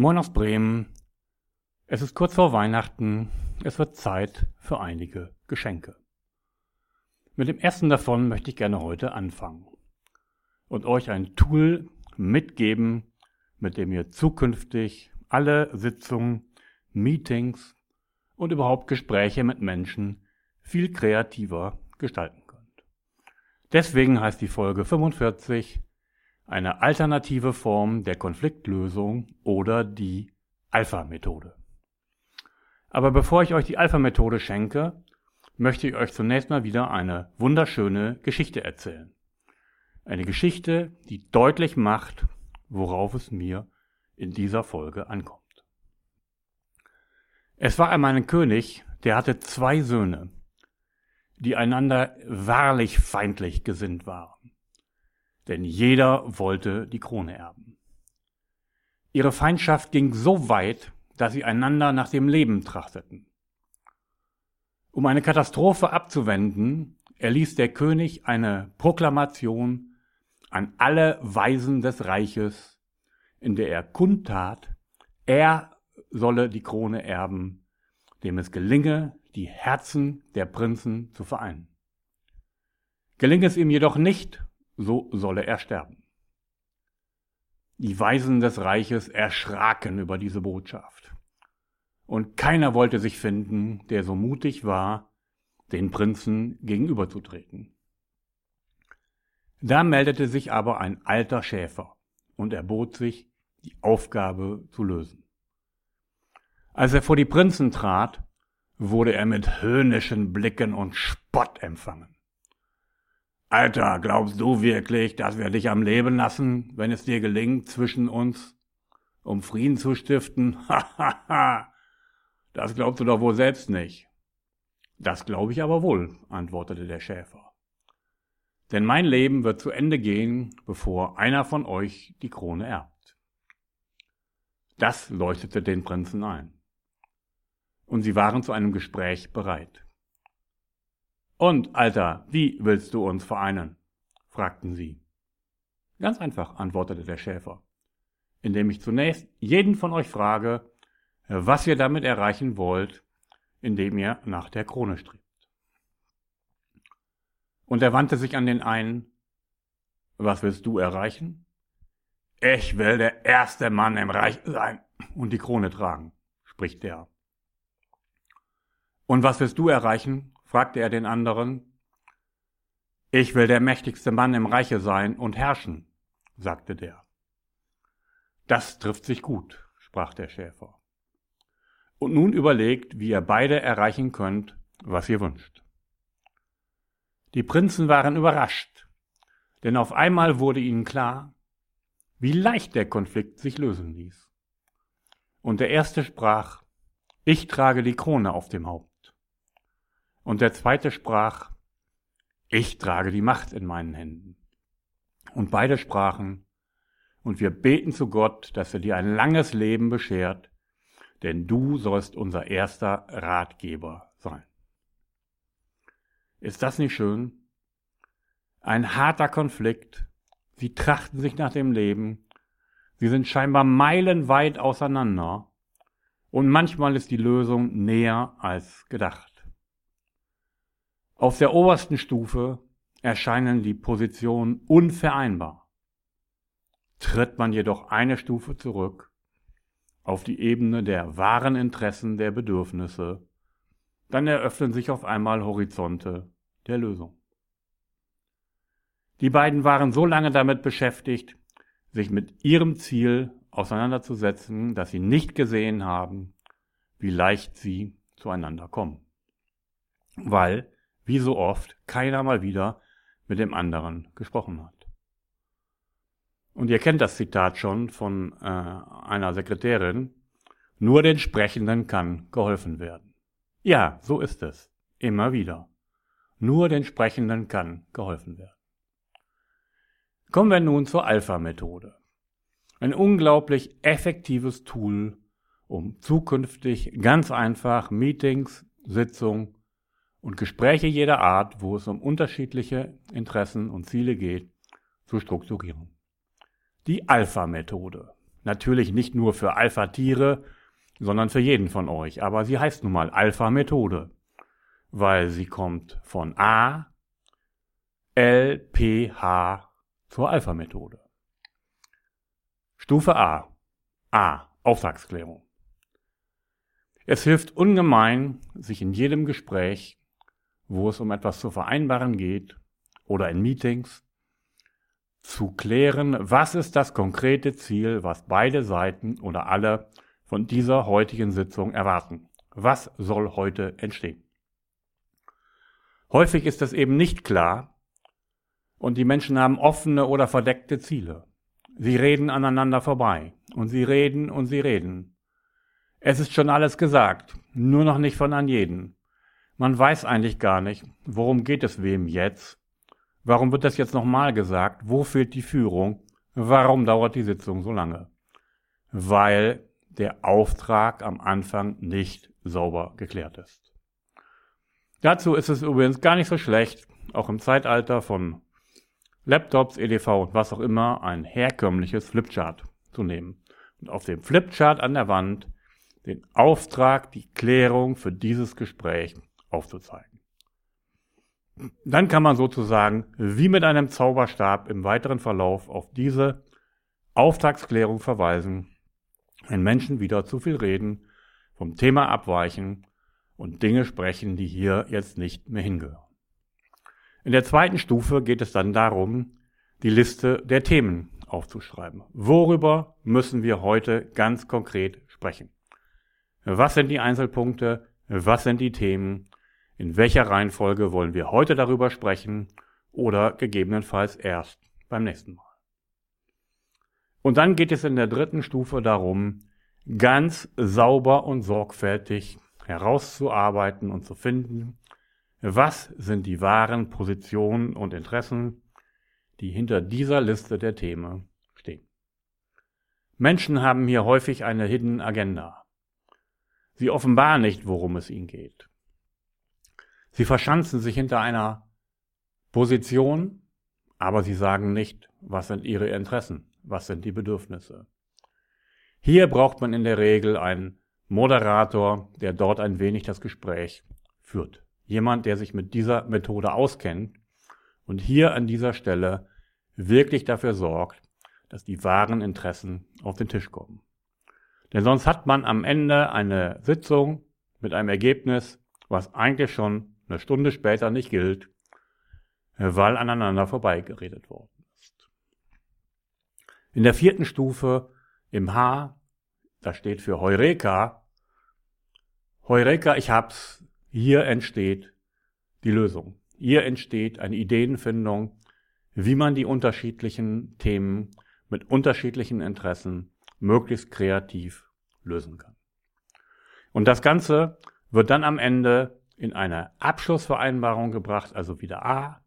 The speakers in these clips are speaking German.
Moin aus Bremen. Es ist kurz vor Weihnachten. Es wird Zeit für einige Geschenke. Mit dem ersten davon möchte ich gerne heute anfangen und euch ein Tool mitgeben, mit dem ihr zukünftig alle Sitzungen, Meetings und überhaupt Gespräche mit Menschen viel kreativer gestalten könnt. Deswegen heißt die Folge 45 eine alternative Form der Konfliktlösung oder die Alpha-Methode. Aber bevor ich euch die Alpha-Methode schenke, möchte ich euch zunächst mal wieder eine wunderschöne Geschichte erzählen. Eine Geschichte, die deutlich macht, worauf es mir in dieser Folge ankommt. Es war einmal ein König, der hatte zwei Söhne, die einander wahrlich feindlich gesinnt waren denn jeder wollte die Krone erben. Ihre Feindschaft ging so weit, dass sie einander nach dem Leben trachteten. Um eine Katastrophe abzuwenden, erließ der König eine Proklamation an alle Weisen des Reiches, in der er kundtat, er solle die Krone erben, dem es gelinge, die Herzen der Prinzen zu vereinen. Gelinge es ihm jedoch nicht, so solle er sterben. Die Weisen des Reiches erschraken über diese Botschaft. Und keiner wollte sich finden, der so mutig war, den Prinzen gegenüberzutreten. Da meldete sich aber ein alter Schäfer und erbot sich, die Aufgabe zu lösen. Als er vor die Prinzen trat, wurde er mit höhnischen Blicken und Spott empfangen. Alter, glaubst du wirklich, dass wir dich am Leben lassen, wenn es dir gelingt, zwischen uns um Frieden zu stiften? Hahaha, das glaubst du doch wohl selbst nicht. Das glaube ich aber wohl, antwortete der Schäfer. Denn mein Leben wird zu Ende gehen, bevor einer von euch die Krone erbt. Das leuchtete den Prinzen ein. Und sie waren zu einem Gespräch bereit. Und, Alter, wie willst du uns vereinen? fragten sie. Ganz einfach, antwortete der Schäfer, indem ich zunächst jeden von euch frage, was ihr damit erreichen wollt, indem ihr nach der Krone strebt. Und er wandte sich an den einen, was willst du erreichen? Ich will der erste Mann im Reich sein und die Krone tragen, spricht der. Und was willst du erreichen? Fragte er den anderen. Ich will der mächtigste Mann im Reiche sein und herrschen, sagte der. Das trifft sich gut, sprach der Schäfer. Und nun überlegt, wie ihr beide erreichen könnt, was ihr wünscht. Die Prinzen waren überrascht, denn auf einmal wurde ihnen klar, wie leicht der Konflikt sich lösen ließ. Und der erste sprach, ich trage die Krone auf dem Haupt. Und der zweite sprach, ich trage die Macht in meinen Händen. Und beide sprachen, und wir beten zu Gott, dass er dir ein langes Leben beschert, denn du sollst unser erster Ratgeber sein. Ist das nicht schön? Ein harter Konflikt. Sie trachten sich nach dem Leben. Sie sind scheinbar meilenweit auseinander. Und manchmal ist die Lösung näher als gedacht. Auf der obersten Stufe erscheinen die Positionen unvereinbar. Tritt man jedoch eine Stufe zurück auf die Ebene der wahren Interessen der Bedürfnisse, dann eröffnen sich auf einmal Horizonte der Lösung. Die beiden waren so lange damit beschäftigt, sich mit ihrem Ziel auseinanderzusetzen, dass sie nicht gesehen haben, wie leicht sie zueinander kommen. Weil wie so oft, keiner mal wieder mit dem anderen gesprochen hat. Und ihr kennt das Zitat schon von äh, einer Sekretärin, nur den Sprechenden kann geholfen werden. Ja, so ist es. Immer wieder. Nur den Sprechenden kann geholfen werden. Kommen wir nun zur Alpha-Methode. Ein unglaublich effektives Tool, um zukünftig ganz einfach Meetings, Sitzungen und Gespräche jeder Art, wo es um unterschiedliche Interessen und Ziele geht, zu strukturieren. Die Alpha-Methode. natürlich nicht nur für Alpha-Tiere, sondern für jeden von euch. Aber sie heißt nun mal Alpha-Methode, weil sie kommt von A, L, P, H zur Alpha-Methode. Stufe A. A. Auftragsklärung. Es hilft ungemein, sich in jedem Gespräch, wo es um etwas zu vereinbaren geht oder in Meetings, zu klären, was ist das konkrete Ziel, was beide Seiten oder alle von dieser heutigen Sitzung erwarten. Was soll heute entstehen? Häufig ist es eben nicht klar und die Menschen haben offene oder verdeckte Ziele. Sie reden aneinander vorbei und sie reden und sie reden. Es ist schon alles gesagt, nur noch nicht von an jeden. Man weiß eigentlich gar nicht, worum geht es wem jetzt Warum wird das jetzt nochmal gesagt? Wo fehlt die Führung? Warum dauert die Sitzung so lange? Weil der Auftrag am Anfang nicht sauber geklärt ist. Dazu ist es übrigens gar nicht so schlecht, auch im Zeitalter von Laptops, EDV und was auch immer, ein herkömmliches Flipchart zu nehmen. Und auf dem Flipchart an der Wand den Auftrag, die Klärung für dieses Gespräch aufzuzeigen. Dann kann man sozusagen wie mit einem Zauberstab im weiteren Verlauf auf diese Auftragsklärung verweisen, wenn Menschen wieder zu viel reden, vom Thema abweichen und Dinge sprechen, die hier jetzt nicht mehr hingehören. In der zweiten Stufe geht es dann darum, die Liste der Themen aufzuschreiben. Worüber müssen wir heute ganz konkret sprechen? Was sind die Einzelpunkte? Was sind die Themen? In welcher Reihenfolge wollen wir heute darüber sprechen oder gegebenenfalls erst beim nächsten Mal. Und dann geht es in der dritten Stufe darum, ganz sauber und sorgfältig herauszuarbeiten und zu finden, was sind die wahren Positionen und Interessen, die hinter dieser Liste der Themen stehen. Menschen haben hier häufig eine Hidden Agenda. Sie offenbaren nicht, worum es ihnen geht. Sie verschanzen sich hinter einer Position, aber sie sagen nicht, was sind ihre Interessen, was sind die Bedürfnisse. Hier braucht man in der Regel einen Moderator, der dort ein wenig das Gespräch führt. Jemand, der sich mit dieser Methode auskennt und hier an dieser Stelle wirklich dafür sorgt, dass die wahren Interessen auf den Tisch kommen. Denn sonst hat man am Ende eine Sitzung mit einem Ergebnis, was eigentlich schon eine Stunde später nicht gilt, weil aneinander vorbeigeredet worden ist. In der vierten Stufe im H, da steht für Heureka, Heureka, ich hab's, hier entsteht die Lösung. Hier entsteht eine Ideenfindung, wie man die unterschiedlichen Themen mit unterschiedlichen Interessen möglichst kreativ lösen kann. Und das Ganze wird dann am Ende in eine Abschlussvereinbarung gebracht, also wieder A.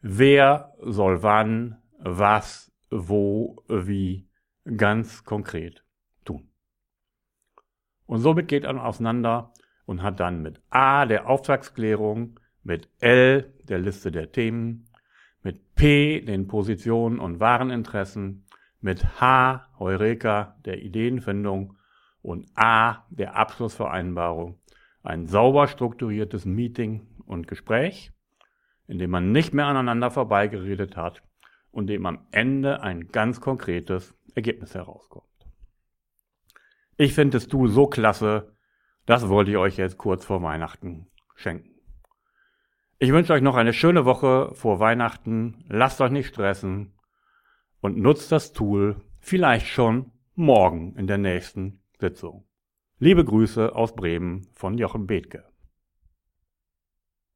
Wer soll wann, was, wo, wie ganz konkret tun. Und somit geht er auseinander und hat dann mit A der Auftragsklärung, mit L der Liste der Themen, mit P den Positionen und Wareninteressen, mit H Heureka der Ideenfindung und A der Abschlussvereinbarung ein sauber strukturiertes Meeting und Gespräch, in dem man nicht mehr aneinander vorbeigeredet hat und dem am Ende ein ganz konkretes Ergebnis herauskommt. Ich finde es du so klasse, das wollte ich euch jetzt kurz vor Weihnachten schenken. Ich wünsche euch noch eine schöne Woche vor Weihnachten, lasst euch nicht stressen und nutzt das Tool vielleicht schon morgen in der nächsten Sitzung. Liebe Grüße aus Bremen von Jochen Bethke.